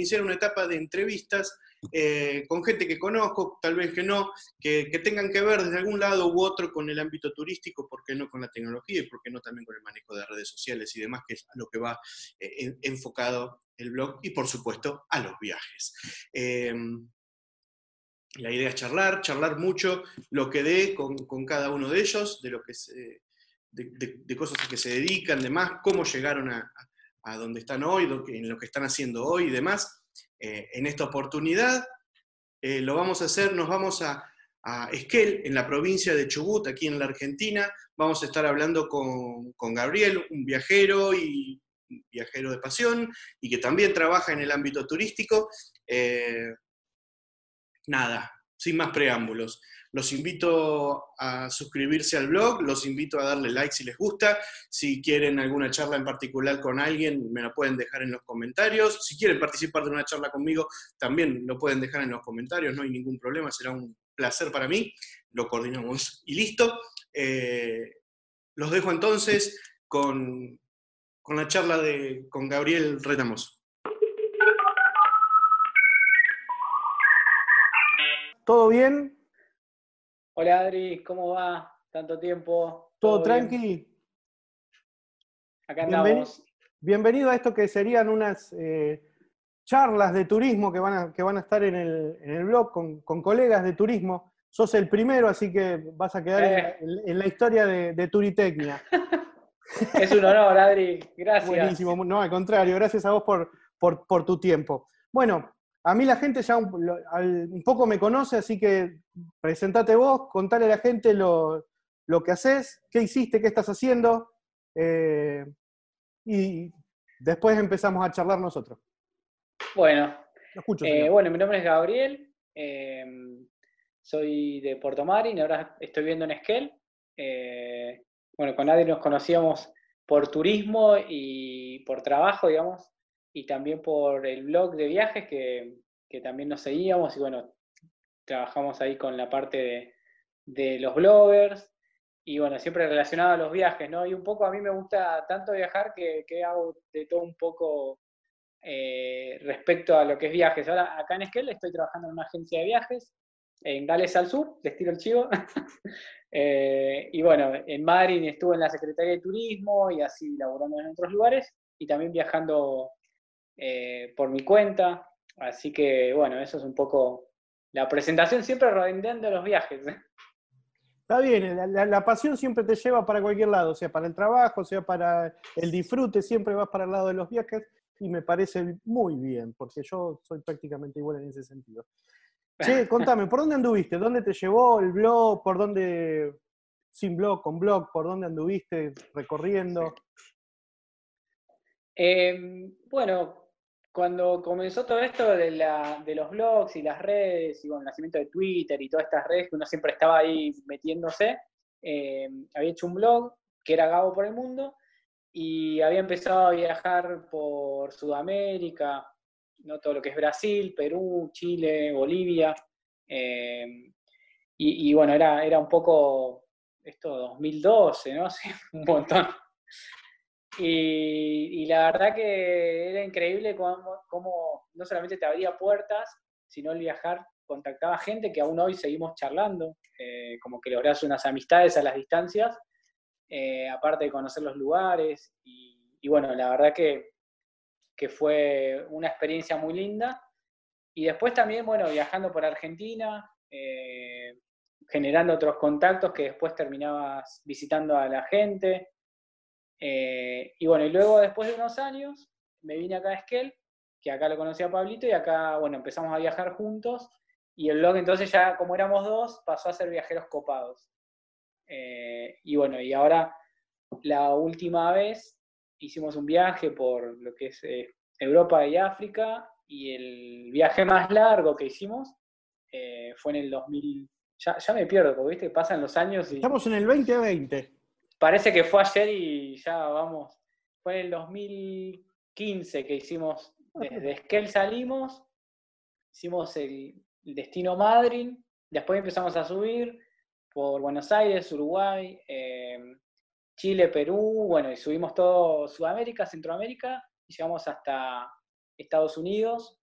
iniciar una etapa de entrevistas eh, con gente que conozco, tal vez que no, que, tengan que ver desde algún lado u otro con el ámbito turístico, ¿por qué no con la tecnología y por qué no también con el manejo de redes sociales y demás, que es a lo que va eh, enfocado el blog y por supuesto a los viajes. Em, la idea es charlar, charlar mucho lo que dé con, cada uno de ellos, de lo que de, cosas a que se dedican, demás, cómo llegaron a donde están hoy, en lo que están haciendo hoy y demás. Eh, en esta oportunidad. Eh, lo vamos a hacer, nos vamos a, Esquel, en la provincia de Chubut, aquí en la Argentina. Vamos a estar hablando con, Gabriel, un viajero y viajero de pasión y que también trabaja en el ámbito turístico. Eh, nada, sin más preámbulos. Los invito a suscribirse al blog, los invito a darle like si les gusta. Si quieren alguna charla en particular con alguien, me la pueden dejar en los comentarios. Si quieren participar de una charla conmigo, también lo pueden dejar en los comentarios, no hay ningún problema, será un placer para mí. Lo coordinamos y listo. Eh, los dejo entonces con, con la charla de, con Gabriel Retamos. ¿Todo bien? Hola Adri, ¿cómo va? Tanto tiempo. ¿Todo, tranqui? Acá andamos. Bienvenido, a esto que serían unas eh, charlas de turismo que van a, que van a estar en el, blog con, colegas de turismo. Sos el primero, así que vas a quedar en, eh. la historia de, de Turitecnia. es un honor, Adri. Gracias. Buenísimo. No, al contrario, gracias a vos por, por, por tu tiempo. Bueno, a mí la gente ya un, poco me conoce, así que presentate vos, contale a la gente lo, que haces, qué hiciste, qué estás haciendo, eh, y después empezamos a charlar nosotros. Bueno, eh, bueno, mi nombre es Gabriel, eh, soy de Puerto Marín, ahora estoy viviendo en Esquel. bueno, con nadie nos conocíamos por turismo y por trabajo, digamos, y también por el blog de viajes que, también nos seguíamos y bueno, trabajamos ahí con la parte de, los bloggers y bueno, siempre relacionado a los viajes, ¿no? Y un poco a mí me gusta tanto viajar que, hago de todo un poco eh, respecto a lo que es viajes. Ahora acá en Esquel estoy trabajando en una agencia de viajes en Gales al Sur, de estilo el chivo. Eh, y bueno, en Madrid estuve en la Secretaría de Turismo y así laborando en otros lugares y también viajando eh, por mi cuenta. Así que bueno, eso es un poco la presentación, siempre redondeando los viajes. ¿eh? Está bien, la, pasión siempre te lleva para cualquier lado, sea para el trabajo, sea para el disfrute, siempre vas para el lado de los viajes y me parece muy bien, porque yo soy prácticamente igual en ese sentido. Che, contame, ¿por dónde anduviste? ¿Dónde te llevó el blog? ¿Por dónde, sin blog, con blog, por dónde anduviste recorriendo? Em, bueno, cuando comenzó todo esto de, los blogs y las redes, y bueno, el nacimiento de Twitter y todas estas redes que uno siempre estaba ahí metiéndose, eh, había hecho un blog que era Gabo por el Mundo y había empezado a viajar por Sudamérica, ¿no? todo lo que es Brasil, Perú, Chile, Bolivia. Eh, y, bueno, era, era un poco esto 2012, ¿no? Sí, un montón. Y, la verdad que era increíble cómo, no solamente te abría puertas, sino el viajar contactaba gente que aún hoy seguimos charlando, eh, como que logras unas amistades a las distancias, eh, aparte de conocer los lugares. Y, bueno, la verdad que, que, fue una experiencia muy linda. Y después también, bueno, viajando por Argentina, eh, generando otros contactos que después terminabas visitando a la gente. Eh, y bueno, y luego después de unos años me vine acá a Esquel, que acá lo conocí a Pablito y acá, bueno, empezamos a viajar juntos y el blog entonces ya como éramos dos pasó a ser viajeros copados. Eh, y bueno, y ahora la última vez hicimos un viaje por lo que es eh, Europa y África y el viaje más largo que hicimos fue en el 2000. Ya, ya me pierdo, porque viste, pasan los años y... Estamos en el 2020 parece que fue ayer y ya vamos. Fue en el 2015 que hicimos, desde Esquel salimos, hicimos el, destino Madrid, después empezamos a subir por Buenos Aires, Uruguay, em, Chile, Perú, bueno, y subimos todo Sudamérica, Centroamérica, y llegamos hasta Estados Unidos,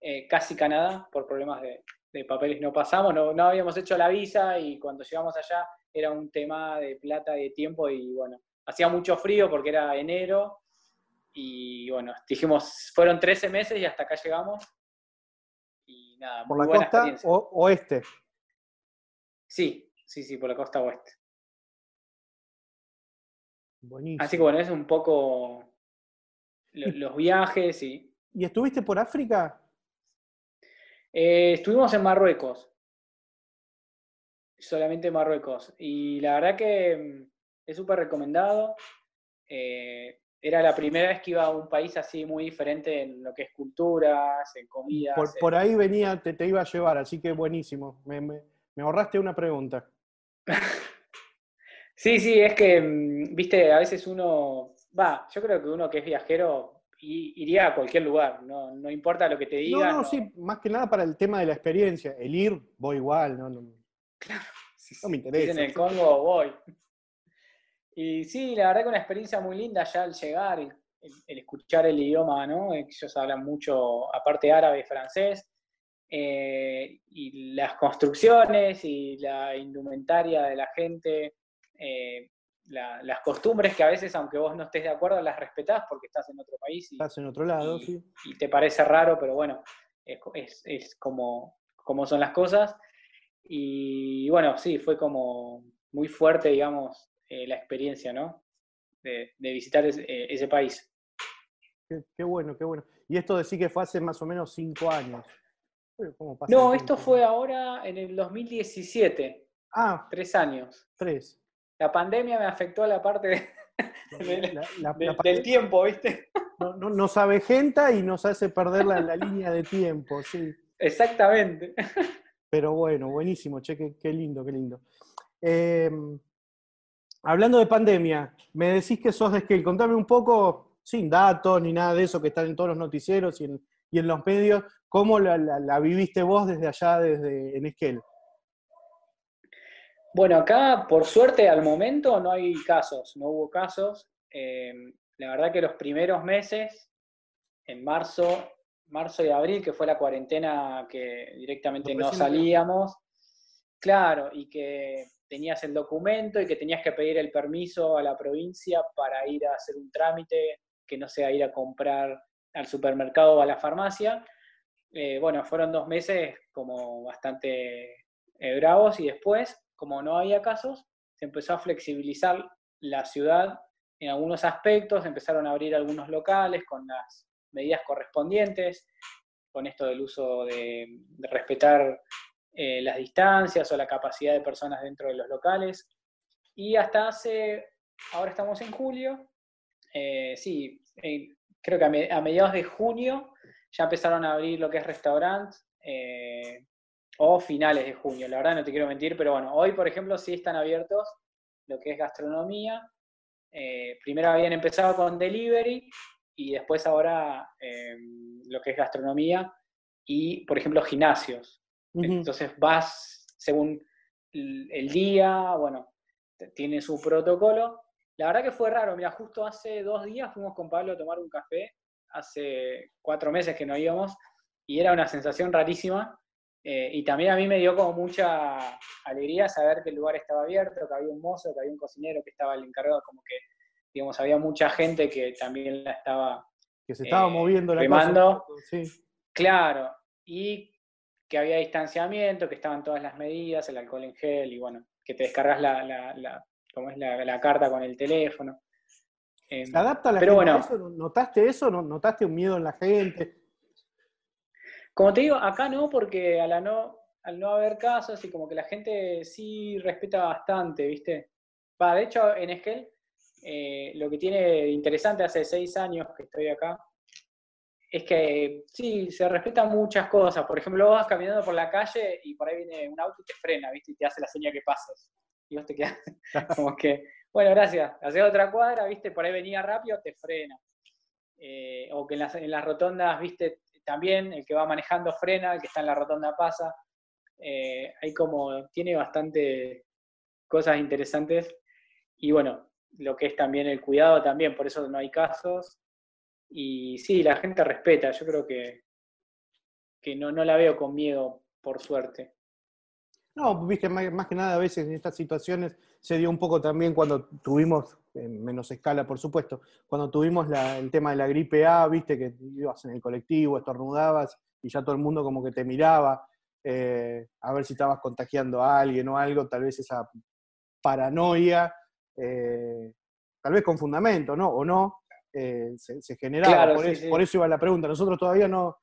eh, casi Canadá, por problemas de, papeles no pasamos, no, no, habíamos hecho la visa y cuando llegamos allá era un tema de plata y de tiempo y bueno, hacía mucho frío porque era enero y bueno, dijimos, fueron 13 meses y hasta acá llegamos. Y nada, ¿Por la costa oeste? Sí, sí, sí, por la costa oeste. Buenísimo. Así que bueno, es un poco los viajes y... ¿Y estuviste por África? Eh, estuvimos en Marruecos. Solamente en Marruecos. Y la verdad que mm, es súper recomendado. Eh, era la primera vez que iba a un país así muy diferente en lo que es culturas, en comidas. Por, ahí venía, te, te, iba a llevar, así que buenísimo. Me, me, ahorraste una pregunta. sí, sí, es que, mm, viste, a veces uno, va, yo creo que uno que es viajero iría a cualquier lugar, no, no importa lo que te digan. No, no, sí, más que nada para el tema de la experiencia. El ir, voy igual, no, no, claro, no me interesa. en el Congo, voy. Y sí, la verdad que una experiencia muy linda ya al llegar, el, escuchar el idioma, ¿no? Ellos hablan mucho, aparte árabe y francés, eh, y las construcciones y la indumentaria de la gente, eh, las costumbres que a veces, aunque vos no estés de acuerdo, las respetás porque estás en otro país. Y, estás en otro lado, sí. Y te parece raro, pero bueno, es, es, como, como son las cosas. Y bueno, sí, fue como muy fuerte, digamos, eh, la experiencia, ¿no? De, visitar eh, ese, país. Qué, bueno, qué bueno. Y esto de sí que fue hace más o menos cinco años. no, esto fue ahora en el 2017. Ah. Tres años. Tres. La pandemia me afectó a la parte del tiempo, ¿viste? No, no, nos avejenta y nos hace perder la, línea de tiempo, sí. Exactamente. Pero bueno, buenísimo, che, qué, lindo, qué lindo. Eh, hablando de pandemia, me decís que sos de Scale. Contame un poco, sin datos ni nada de eso que están en todos los noticieros y en, los medios, ¿cómo la, viviste vos desde allá, desde en Scale? Bueno, acá por suerte al momento no hay casos, no hubo casos. Eh, la verdad que los primeros meses, en marzo, marzo y abril, que fue la cuarentena que directamente no salíamos, claro, y que tenías el documento y que tenías que pedir el permiso a la provincia para ir a hacer un trámite, que no sea ir a comprar al supermercado o a la farmacia. Eh, bueno, fueron dos meses como bastante eh, bravos y después, como no había casos, se empezó a flexibilizar la ciudad en algunos aspectos, empezaron a abrir algunos locales con las medidas correspondientes, con esto del uso de, respetar eh, las distancias o la capacidad de personas dentro de los locales. Y hasta hace, ahora estamos en julio, eh, sí, eh, creo que a, mediados de junio ya empezaron a abrir lo que es restaurantes, o finales de junio, la verdad no te quiero mentir, pero bueno, hoy por ejemplo sí están abiertos lo que es gastronomía. primero habían empezado con delivery y después ahora lo que es gastronomía y, por ejemplo, gimnasios. Entonces vas según el día, bueno, tiene su protocolo. La verdad que fue raro, mira, justo hace dos días fuimos con Pablo a tomar un café, hace cuatro meses que no íbamos, y era una sensación rarísima. Eh, y también a mí me dio como mucha alegría saber que el lugar estaba abierto, que había un mozo, que había un cocinero que estaba el encargado, como que, digamos, había mucha gente que también la estaba... Que se estaba moviendo la remando. Sí. Claro, y que había distanciamiento, que estaban todas las medidas, el alcohol en gel y bueno, que te descargas la, la, es la, carta con el teléfono. Eh, ¿Se adapta la pero gente bueno, eso? ¿Notaste eso? ¿Notaste un miedo en la gente? Como te digo, acá no, porque al no, al no haber casos y como que la gente sí respeta bastante, ¿viste? Va, de hecho, en Esquel, eh, lo que tiene interesante hace seis años que estoy acá, es que sí, se respetan muchas cosas. Por ejemplo, vas caminando por la calle y por ahí viene un auto y te frena, ¿viste? Y te hace la señal que pases. Y vos te quedas como que, bueno, gracias. Haces otra cuadra, ¿viste? Por ahí venía rápido, te frena. Eh, o que en las, en las, rotondas, ¿viste? También el que va manejando frena, el que está en la rotonda pasa. Eh, hay como, tiene bastante cosas interesantes. Y bueno, lo que es también el cuidado también, por eso no hay casos. Y sí, la gente respeta, yo creo que, que no, no la veo con miedo, por suerte. No, viste, más, que nada a veces en estas situaciones se dio un poco también cuando tuvimos, en menos escala por supuesto, cuando tuvimos el tema de la gripe A, viste que ibas en el colectivo, estornudabas y ya todo el mundo como que te miraba eh, a ver si estabas contagiando a alguien o algo, tal vez esa paranoia, eh, tal vez con fundamento, ¿no? O no, eh, se, generaba. por, eso, iba la pregunta. Nosotros todavía no,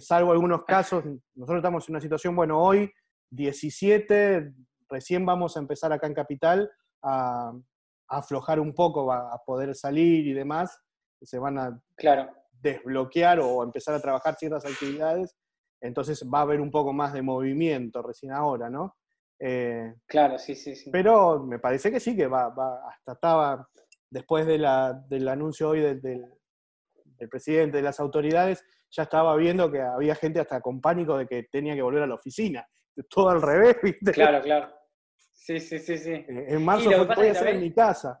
salvo algunos casos, nosotros estamos en una situación, bueno, hoy 17, recién vamos a empezar acá en Capital a, aflojar un poco, a, poder salir y demás, se van a claro. desbloquear o empezar a trabajar ciertas actividades, entonces va a haber un poco más de movimiento recién ahora, ¿no? Eh, claro, sí, sí, sí. Pero me parece que sí, que va, va hasta estaba, después de la, del anuncio hoy del, del presidente, de las autoridades, ya estaba viendo que había gente hasta con pánico de que tenía que volver a la oficina todo al revés, ¿viste? Claro, claro. Sí, sí, sí, sí. Eh, en marzo voy a hacer en mi casa.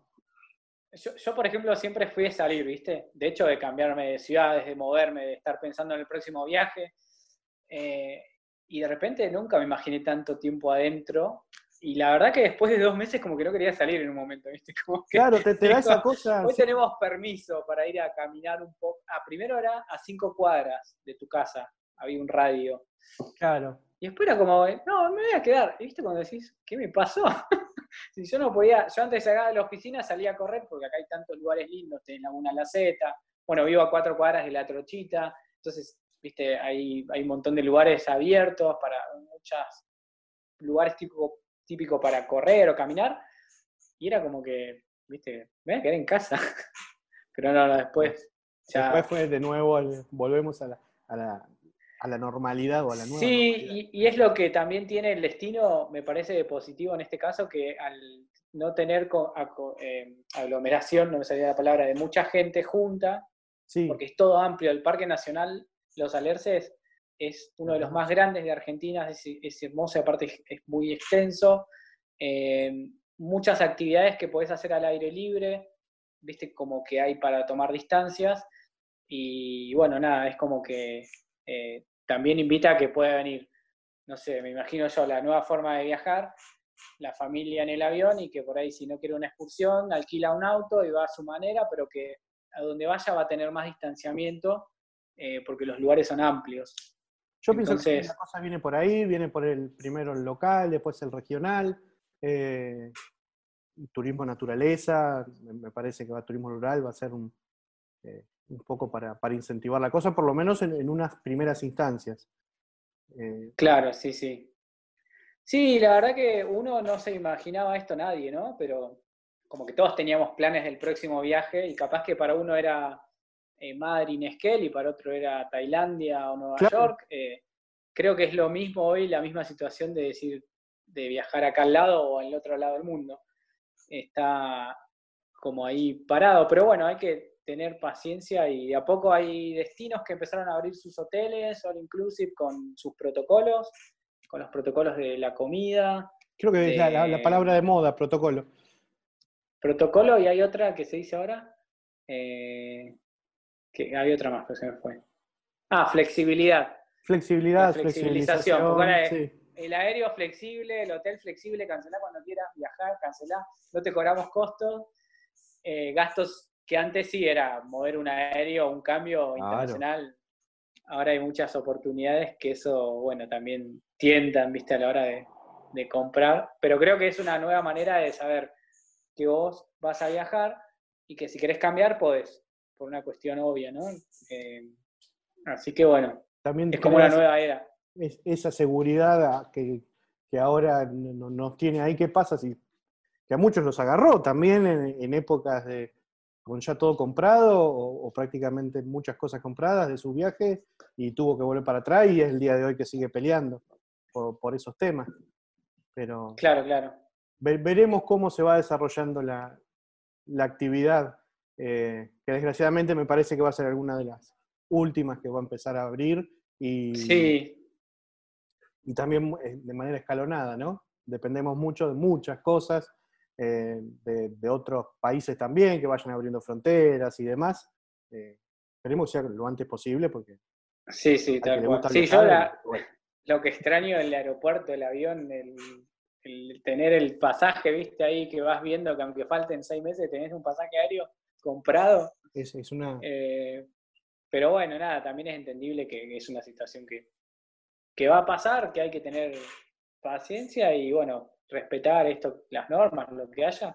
Yo, por ejemplo, siempre fui a salir, ¿viste? De hecho, de cambiarme de ciudades, de moverme, de estar pensando en el próximo viaje. Eh, y de repente nunca me imaginé tanto tiempo adentro. Y la verdad que después de dos meses como que no quería salir en un momento, ¿viste? claro, te, da esa cosa. Hoy tenemos permiso para ir a caminar un poco. Ah, primero era a cinco cuadras de tu casa, había un radio. Claro. Y después era como, no, me voy a quedar. ¿Y viste cuando decís, qué me pasó? si yo no podía, yo antes de llegar de la oficina salía a correr porque acá hay tantos lugares lindos, tenés Laguna La Z, bueno, vivo a cuatro cuadras de la Trochita, entonces, viste, hay, hay un montón de lugares abiertos para muchos lugares típicos típico para correr o caminar. Y era como que, viste, me voy a quedar en casa. Pero no, no, después. Después fue de nuevo, volvemos a la a la normalidad o a la nueva. Sí, y, es lo que también tiene el destino, me parece positivo en este caso, que al no tener eh, aglomeración, no me salía la palabra, de mucha gente junta, porque es todo amplio. El Parque Nacional Los Alerces es uno de los más grandes de Argentina, es, hermoso y aparte es, muy extenso. Eh, muchas actividades que podés hacer al aire libre, viste, como que hay para tomar distancias. Y bueno, nada, es como que eh, también invita a que pueda venir, no sé, me imagino yo, la nueva forma de viajar, la familia en el avión y que por ahí si no quiere una excursión, alquila un auto y va a su manera, pero que a donde vaya va a tener más distanciamiento eh, porque los lugares son amplios. Yo pienso que la cosa viene por ahí, viene por el primero el local, después el regional, eh, turismo naturaleza, me parece que va turismo rural, va a ser un, eh, un poco para, incentivar la cosa, por lo menos en, unas primeras instancias. Claro, sí, sí. Sí, la verdad que uno no se imaginaba esto nadie, ¿no? Pero como que todos teníamos planes del próximo viaje y capaz que para uno era eh, Madrid, Esquel y para otro era Tailandia o Nueva York. Eh, creo que es lo mismo hoy, la misma situación de decir, de viajar acá al lado o al otro lado del mundo. Está como ahí parado, pero bueno, hay que tener paciencia y a poco hay destinos que empezaron a abrir sus hoteles, all inclusive, con sus protocolos, con los protocolos de la comida. Creo que es la, palabra de moda, protocolo. Protocolo y hay otra que se dice ahora, eh, que hay otra más, pero se me fue. Ah, flexibilidad. Flexibilidad, flexibilización. El aéreo flexible, el hotel flexible, cancelá cuando quieras viajar, cancelá, no te cobramos costos. Eh, gastos que antes sí era mover un aéreo, un cambio internacional. Ahora hay muchas oportunidades que eso, bueno, también tientan, viste, a la hora de, comprar. Pero creo que es una nueva manera de saber que vos vas a viajar y que si querés cambiar, podés, por una cuestión obvia, ¿no? Eh, así que bueno, también es como una nueva era. esa seguridad que, ahora nos tiene ahí, ¿qué pasa si que a muchos los agarró también en épocas de, con ya todo comprado o, prácticamente muchas cosas compradas de su viaje y tuvo que volver para atrás y es el día de hoy que sigue peleando por, esos temas. Pero claro, claro. veremos cómo se va desarrollando la, actividad, eh, que desgraciadamente me parece que va a ser alguna de las últimas que va a empezar a abrir y, sí. y también eh, de manera escalonada, ¿no? Dependemos mucho de muchas cosas eh, de, otros países también, que vayan abriendo fronteras y demás. Eh, esperemos que sea lo antes posible porque Sí, sí, tal cual. Sí, yo lo que extraño del aeropuerto, el avión, el, tener el pasaje, viste, ahí que vas viendo que aunque falten seis meses, tenés un pasaje aéreo comprado. Es, es una... Eh, pero bueno, nada, también es entendible que, es una situación que, que va a pasar, que hay que tener paciencia y bueno, respetar esto, las normas, lo que haya.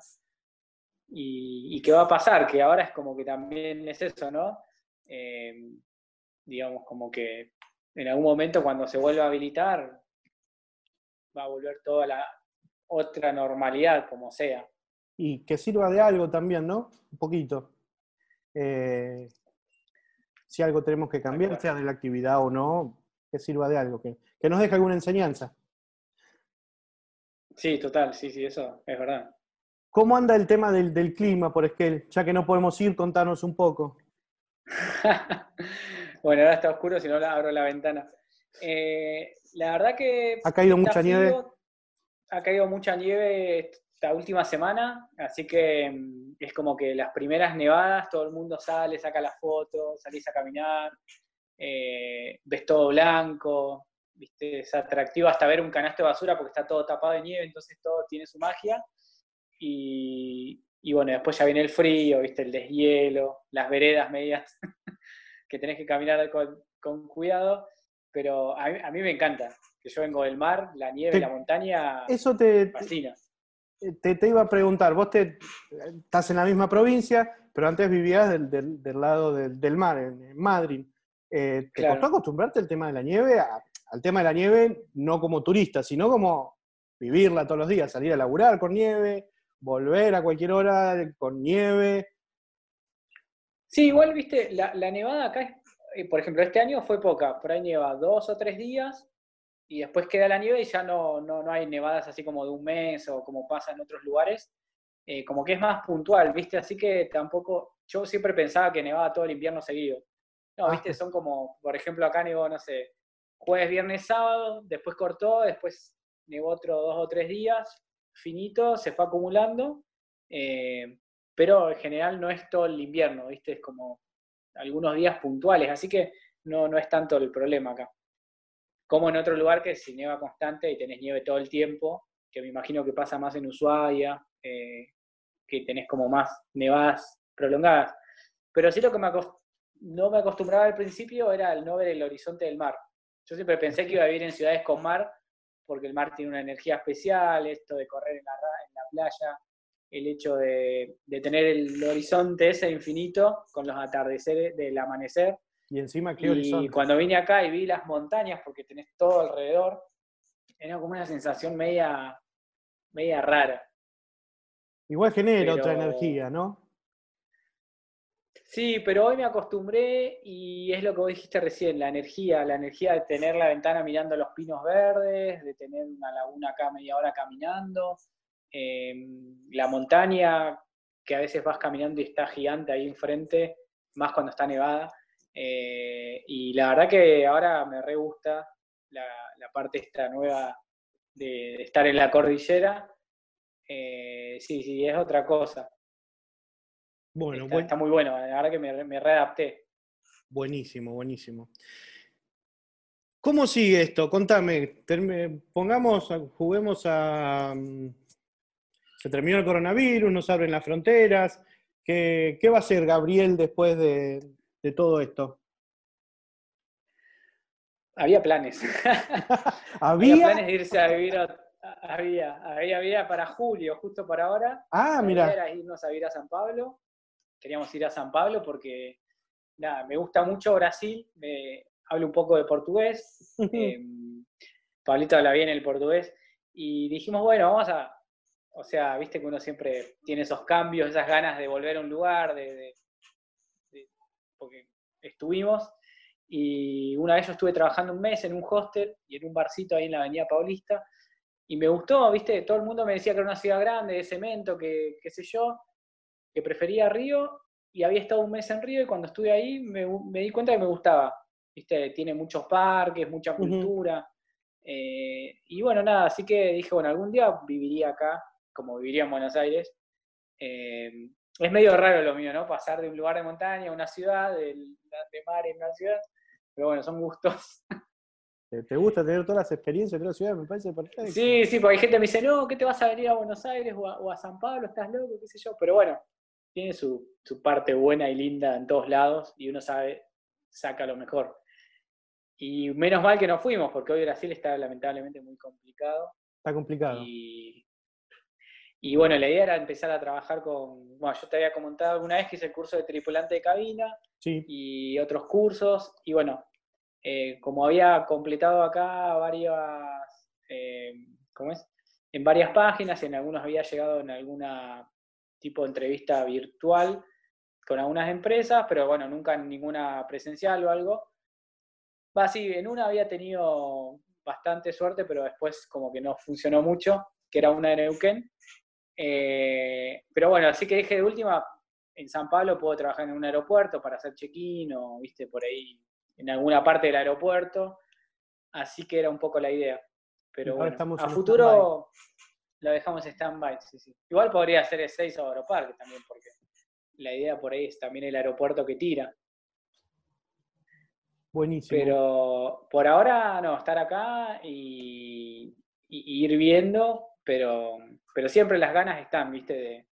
Y, y qué va a pasar, que ahora es como que también es eso, ¿no? Eh, digamos, como que en algún momento cuando se vuelva a habilitar, va a volver toda la otra normalidad, como sea. Y que sirva de algo también, ¿no? Un poquito. Eh, si algo tenemos que cambiar, sea de la actividad o no, que sirva de algo, que, que nos deje alguna enseñanza. Sí, total, sí, sí, eso es verdad. ¿Cómo anda el tema del, del clima, por Esquel? Ya que no podemos ir, contanos un poco. bueno, ahora está oscuro, si no abro la ventana. Eh, la verdad que... ¿Ha caído mucha nieve? Ha caído mucha nieve esta última semana, así que mm, es como que las primeras nevadas, todo el mundo sale, saca las fotos, salís a caminar, eh, ves todo blanco, ¿viste? es atractivo hasta ver un canasto de basura porque está todo tapado de nieve, entonces todo tiene su magia. Y, bueno, después ya viene el frío, ¿viste? el deshielo, las veredas medias que tenés que caminar con, cuidado, pero a mí, me encanta, que yo vengo del mar, la nieve, la montaña, eso te fascina. Te, iba a preguntar, vos te, estás en la misma provincia, pero antes vivías del, lado del, mar, en, Madrid. Eh, ¿Te costó acostumbrarte al tema de la nieve? al tema de la nieve, no como turista, sino como vivirla todos los días, salir a laburar con nieve, volver a cualquier hora con nieve. Sí, igual, viste, la, nevada acá, es, eh, por ejemplo, este año fue poca, por ahí nieva dos o tres días y después queda la nieve y ya no, no, hay nevadas así como de un mes o como pasa en otros lugares. Eh, como que es más puntual, ¿viste? Así que tampoco, yo siempre pensaba que nevaba todo el invierno seguido. No, ah. ¿viste? Son como, por ejemplo, acá nevó, no sé, jueves, viernes, sábado, después cortó, después nevó otro dos o tres días, finito, se fue acumulando, eh, pero en general no es todo el invierno, ¿viste? Es como algunos días puntuales, así que no, no es tanto el problema acá. Como en otro lugar que si nieva constante y tenés nieve todo el tiempo, que me imagino que pasa más en Ushuaia, eh, que tenés como más nevadas prolongadas. Pero sí lo que me no me acostumbraba al principio era el no ver el horizonte del mar. Yo siempre pensé que iba a vivir en ciudades con mar, porque el mar tiene una energía especial, esto de correr en la, playa, el hecho de, tener el horizonte ese infinito con los atardeceres del amanecer. Y encima, ¿qué y cuando vine acá y vi las montañas, porque tenés todo alrededor, era como una sensación media, media rara. Igual genera otra energía, ¿no? Sí, pero hoy me acostumbré y es lo que vos dijiste recién, la energía, la energía de tener la ventana mirando los pinos verdes, de tener una laguna acá media hora caminando, em, la montaña que a veces vas caminando y está gigante ahí enfrente, más cuando está nevada. Eh, y la verdad que ahora me re gusta la, parte esta nueva de, estar en la cordillera. Eh, sí, sí, es otra cosa. Bueno, está, muy bueno, la verdad que me, readapté. Buenísimo, buenísimo. ¿Cómo sigue esto? Contame, pongamos, juguemos a... Mm, se terminó el coronavirus, nos abren las fronteras. ¿Qué, va a hacer Gabriel después de, todo esto? Había planes. ¿Había? planes de irse a vivir Había, había, había para julio, justo para ahora. Ah, mira. Era irnos a vivir a San Pablo queríamos ir a San Pablo porque, nada, me gusta mucho Brasil, me, hablo un poco de portugués, em, Pablito habla bien el portugués, y dijimos, bueno, vamos a, o sea, viste que uno siempre tiene esos cambios, esas ganas de volver a un lugar, de, porque estuvimos, y una vez yo estuve trabajando un mes en un hostel y en un barcito ahí en la Avenida Paulista, y me gustó, viste, todo el mundo me decía que era una ciudad grande, de cemento, que qué sé yo, que prefería Río y había estado un mes en Río y cuando estuve ahí me, di cuenta que me gustaba. ¿Viste? Tiene muchos parques, mucha cultura. Eh, y bueno, nada, así que dije, bueno, algún día viviría acá, como viviría en Buenos Aires. Eh, es medio raro lo mío, ¿no? Pasar de un lugar de montaña a una ciudad, de, de mar en una ciudad. pero bueno, son gustos. ¿Te gusta tener todas las experiencias de otra ciudad? Me parece perfecto. Sí, sí, porque hay gente que me dice, no, ¿qué te vas a venir a Buenos Aires o a, San Pablo? ¿Estás loco? ¿Qué sé yo? Pero bueno, tiene su, su, parte buena y linda en todos lados y uno sabe, saca lo mejor. Y menos mal que no fuimos, porque hoy Brasil está lamentablemente muy complicado. Está complicado. Y, y bueno, la idea era empezar a trabajar con, bueno, yo te había comentado alguna vez que hice el curso de tripulante de cabina sí. y otros cursos, y bueno, eh, como había completado acá varias, eh, ¿cómo es? En varias páginas, en algunos había llegado en alguna tipo de entrevista virtual con algunas empresas, pero bueno, nunca en ninguna presencial o algo. Va, sí, en una había tenido bastante suerte, pero después como que no funcionó mucho, que era una de Neuquén. Eh, pero bueno, así que dije de última, en San Pablo puedo trabajar en un aeropuerto para hacer check-in o, viste, por ahí en alguna parte del aeropuerto. Así que era un poco la idea. Pero bueno, a futuro lo dejamos stand-by. Igual podría ser el 6 o Aeroparque también, porque la idea por ahí es también el aeropuerto que tira. Buenísimo. Pero por ahora no, estar acá y, ir viendo, pero, pero siempre las ganas están, ¿viste? De,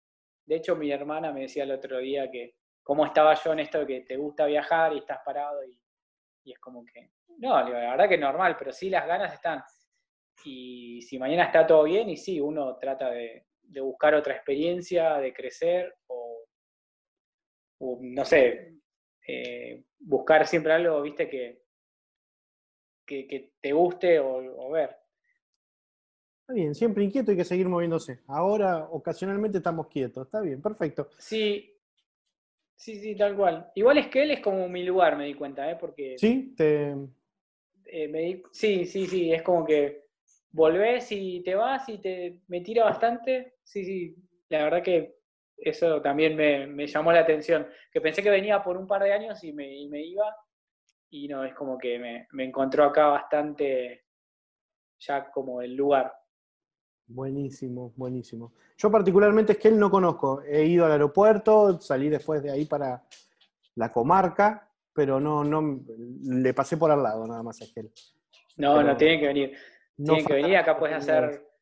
de hecho, mi hermana me decía el otro día que cómo estaba yo en esto de que te gusta viajar y estás parado y y es como que, no, la verdad que es normal, pero sí las ganas están. Y si mañana está todo bien, y sí, uno trata de, buscar otra experiencia, de crecer, o, no sé, eh, buscar siempre algo, viste, que, que, te guste o, ver. Está bien, siempre inquieto hay que seguir moviéndose. Ahora ocasionalmente estamos quietos. Está bien, perfecto. Sí, Sí, sí, tal cual. Igual es que él es como mi lugar, me di cuenta, ¿eh? Porque. Sí, te. Eh, sí, sí, sí, es como que volvés y te vas y te, me tira bastante. Sí, sí, la verdad que eso también me, llamó la atención. Que pensé que venía por un par de años y me, iba. Y no, es como que me, me encontró acá bastante ya como el lugar. Buenísimo, buenísimo. Yo particularmente es que él no conozco. He ido al aeropuerto, salí después de ahí para la comarca, pero no, no le pasé por al lado nada más a él. No, no tiene que venir. tiene que venir, acá puedes hacer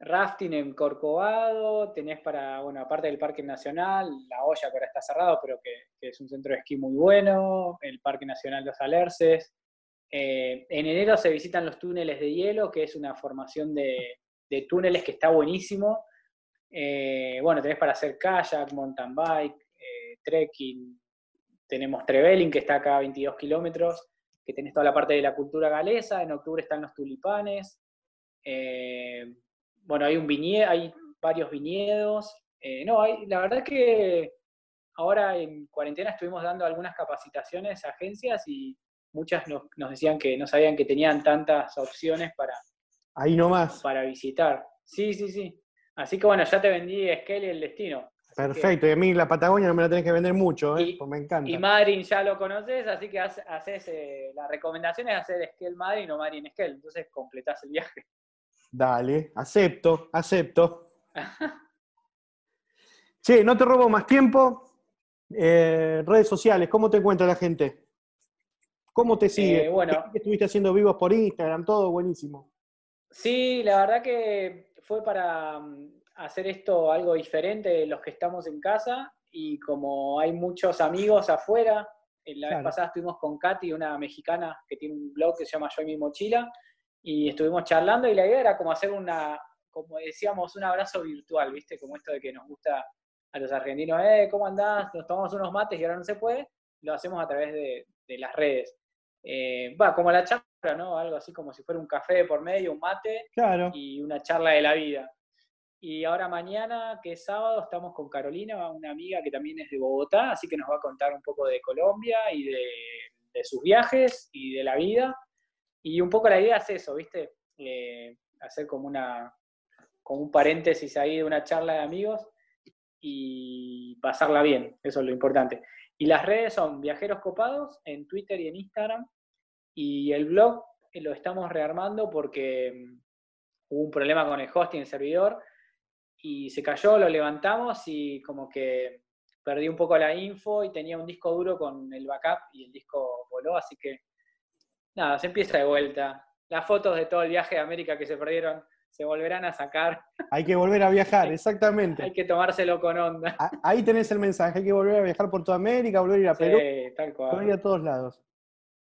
rafting en Corcovado, tenés para, bueno, aparte del Parque Nacional, La Olla que ahora está cerrado, pero que, es un centro de esquí muy bueno, el Parque Nacional Los Alerces. Eh, en enero se visitan los túneles de hielo, que es una formación de, de túneles que está buenísimo. Eh, bueno, tenés para hacer kayak, mountain bike, eh, trekking. Tenemos Trevelin, que está acá a 22 kilómetros, que tenés toda la parte de la cultura galesa. En octubre están los tulipanes. Eh, bueno, hay un hay varios viñedos. no, hay, la verdad que ahora en cuarentena estuvimos dando algunas capacitaciones a agencias y muchas nos decían que no sabían que tenían tantas opciones para, Ahí nomás. Para visitar. Sí, sí, sí. Así que bueno, ya te vendí Esquel y el destino. Perfecto, y a mí la Patagonia no me la tenés que vender mucho, ¿eh? pues me encanta. Y Madrid ya lo conoces, así que haces, eh, la recomendación es hacer Esquel Madrid, no Madrid Esquel, entonces completás el viaje. Dale, acepto, acepto. che, no te robo más tiempo. Eh, redes sociales, ¿cómo te encuentra la gente? ¿Cómo te sigue? Eh, bueno. Estuviste haciendo vivos por Instagram, todo buenísimo. Sí, la verdad que fue para mm, hacer esto algo diferente de los que estamos en casa y como hay muchos amigos afuera, la vez pasada estuvimos con Katy, una mexicana que tiene un blog que se llama Yo y mi mochila, y estuvimos charlando y la idea era como hacer una, como decíamos, un abrazo virtual, ¿viste? Como esto de que nos gusta a los argentinos, eh, ¿cómo andás? Nos tomamos unos mates y ahora no se puede, lo hacemos a través de, de las redes. Eh, va, como la charla, ¿no? Algo así como si fuera un café por medio, un mate y una charla de la vida. Y ahora mañana, que es sábado, estamos con Carolina, una amiga que también es de Bogotá, así que nos va a contar un poco de Colombia y de, sus viajes y de la vida. Y un poco la idea es eso, ¿viste? Eh, hacer como una como un paréntesis ahí de una charla de amigos y pasarla bien, eso es lo importante. Y las redes son Viajeros Copados en Twitter y en Instagram. Y el blog eh, lo estamos rearmando porque mm, hubo un problema con el hosting, el servidor, y se cayó, lo levantamos y como que perdí un poco la info y tenía un disco duro con el backup y el disco voló, así que nada, se empieza de vuelta. Las fotos de todo el viaje de América que se perdieron se volverán a sacar. Hay que volver a viajar, exactamente. Hay que tomárselo con onda. Ahí tenés el mensaje, hay que volver a viajar por toda América, volver a ir a Perú, sí, tal cual. volver a todos lados.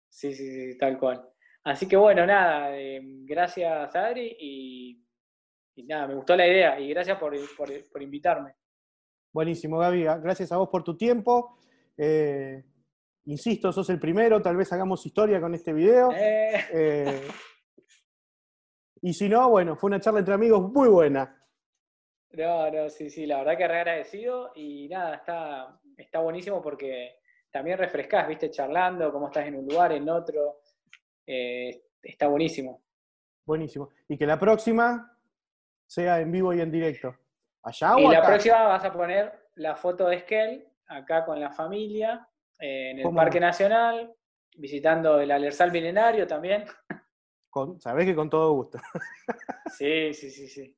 Sí, sí, sí, tal cual. Así que bueno, nada, eh, gracias Adri y, nada, me gustó la idea y gracias por, por, invitarme. Buenísimo, Gaby, gracias a vos por tu tiempo. Eh, insisto, sos el primero, tal vez hagamos historia con este video. Eh. y si no, bueno, fue una charla entre amigos muy buena. No, no, sí, sí, la verdad que re agradecido y nada, está, está buenísimo porque también refrescás, viste, charlando, cómo estás en un lugar, en otro. Eh, está buenísimo. Buenísimo. Y que la próxima sea en vivo y en directo. ¿Allá o Y la próxima vas a poner la foto de Esquel, acá con la familia, eh, en el Parque Nacional, visitando el Alersal Milenario también. Con, Sabés que con todo gusto. sí, sí, sí, sí.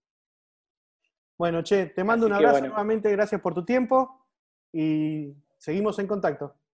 Bueno, Che, te mando un abrazo nuevamente, gracias por tu tiempo y seguimos en contacto.